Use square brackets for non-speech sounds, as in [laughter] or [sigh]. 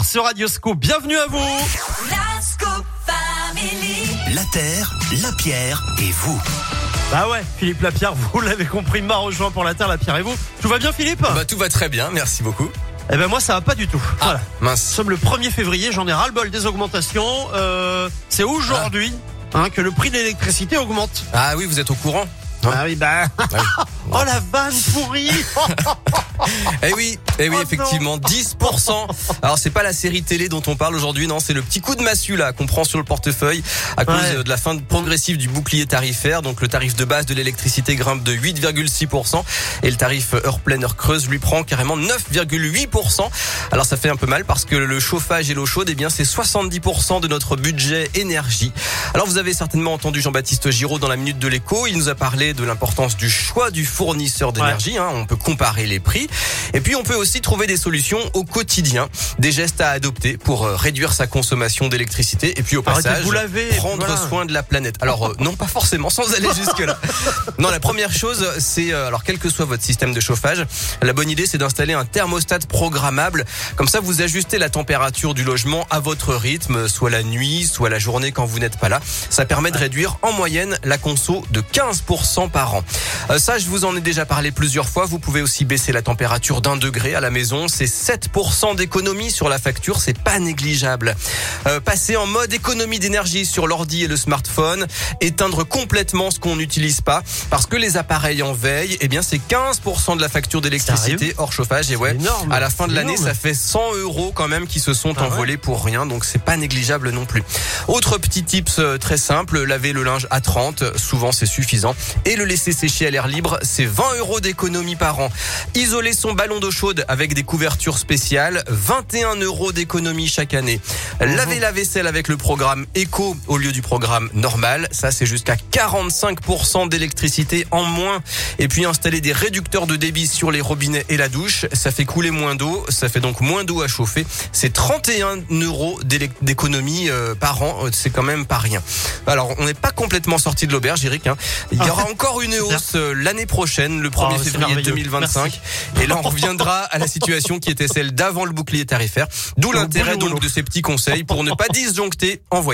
Sur Radioscope. Bienvenue à vous. La terre, la pierre et vous. Bah ouais, Philippe Lapierre, [laughs] vous l'avez compris, m'a rejoint pour la terre, la pierre et vous. Tout va bien Philippe Bah tout va très bien, merci beaucoup. Eh ben moi ça va pas du tout. Ah, Voilà. Nous mince. sommes le 1er février, j'en ai ras-le-bol des augmentations. Euh, c'est aujourd'hui hein, que le prix de l'électricité augmente. Ah oui, vous êtes au courant Hein Ah oui, bah... Ah oui. [laughs] oh la vanne pourrie [laughs] Eh oui, eh oui, non. effectivement, 10%. Alors c'est pas la série télé dont on parle aujourd'hui, non, c'est le petit coup de massue là qu'on prend sur le portefeuille à cause Ouais. de la fin progressive du bouclier tarifaire. Donc le tarif de base de l'électricité grimpe de 8,6% et le tarif heure pleine heure creuse lui prend carrément 9,8%. Alors ça fait un peu mal parce que le chauffage et l'eau chaude, eh bien c'est 70% de notre budget énergie. Alors vous avez certainement entendu Jean-Baptiste Giraud dans la minute de l'écho. Il nous a parlé de l'importance du choix du fournisseur d'énergie. hein. On peut comparer les prix. Et puis on peut aussi trouver des solutions au quotidien, des gestes à adopter pour euh, réduire sa consommation d'électricité et puis au Arrêtez passage vous laver, prendre voilà. soin de la planète. Alors euh, non pas forcément sans aller [laughs] jusque là. Non, la première chose c'est euh, alors quel que soit votre système de chauffage, la bonne idée c'est d'installer un thermostat programmable. Comme ça vous ajustez la température du logement à votre rythme, soit la nuit, soit la journée quand vous n'êtes pas là. Ça permet de réduire en moyenne la conso de 15% par an. Euh, ça je vous en ai déjà parlé plusieurs fois. Vous pouvez aussi baisser la température d'un degré à la maison. C'est 7% d'économie sur la facture. C'est pas négligeable. Euh, passer en mode économie d'énergie sur l'ordi et le smartphone. Éteindre complètement ce qu'on n'utilise pas. Parce que les appareils en veille, eh bien, c'est 15% de la facture d'électricité hors chauffage. Et ouais, énorme. à la fin de l'année, ça fait 100 euros quand même qui se sont Ah ouais envolés pour rien. Donc c'est pas négligeable non plus. Autre petit tips euh, très simple. Laver le linge à 30. Souvent, c'est suffisant. Et le laisser sécher à l'air libre, c'est 20 euros d'économie par an. Isoler son ballon d'eau chaude avec des couvertures spéciales, 21 euros d'économie chaque année. Laver la vaisselle avec le programme Eco au lieu du programme normal, ça c'est jusqu'à 45% d'électricité en moins. Et puis installer des réducteurs de débit sur les robinets et la douche, ça fait couler moins d'eau, ça fait donc moins d'eau à chauffer. C'est 31 euros d'économie euh, par an, c'est quand même pas rien. Alors on n'est pas complètement sorti de l'auberge, Eric. hein. Il y aura encore une hausse euh, l'année prochaine, le 1er Oh, c'est février merveilleux. 2025. Merci. Et là, on reviendra à la situation qui était celle d'avant le bouclier tarifaire. D'où l'intérêt donc de ces petits conseils pour ne pas [laughs] disjoncter en voyant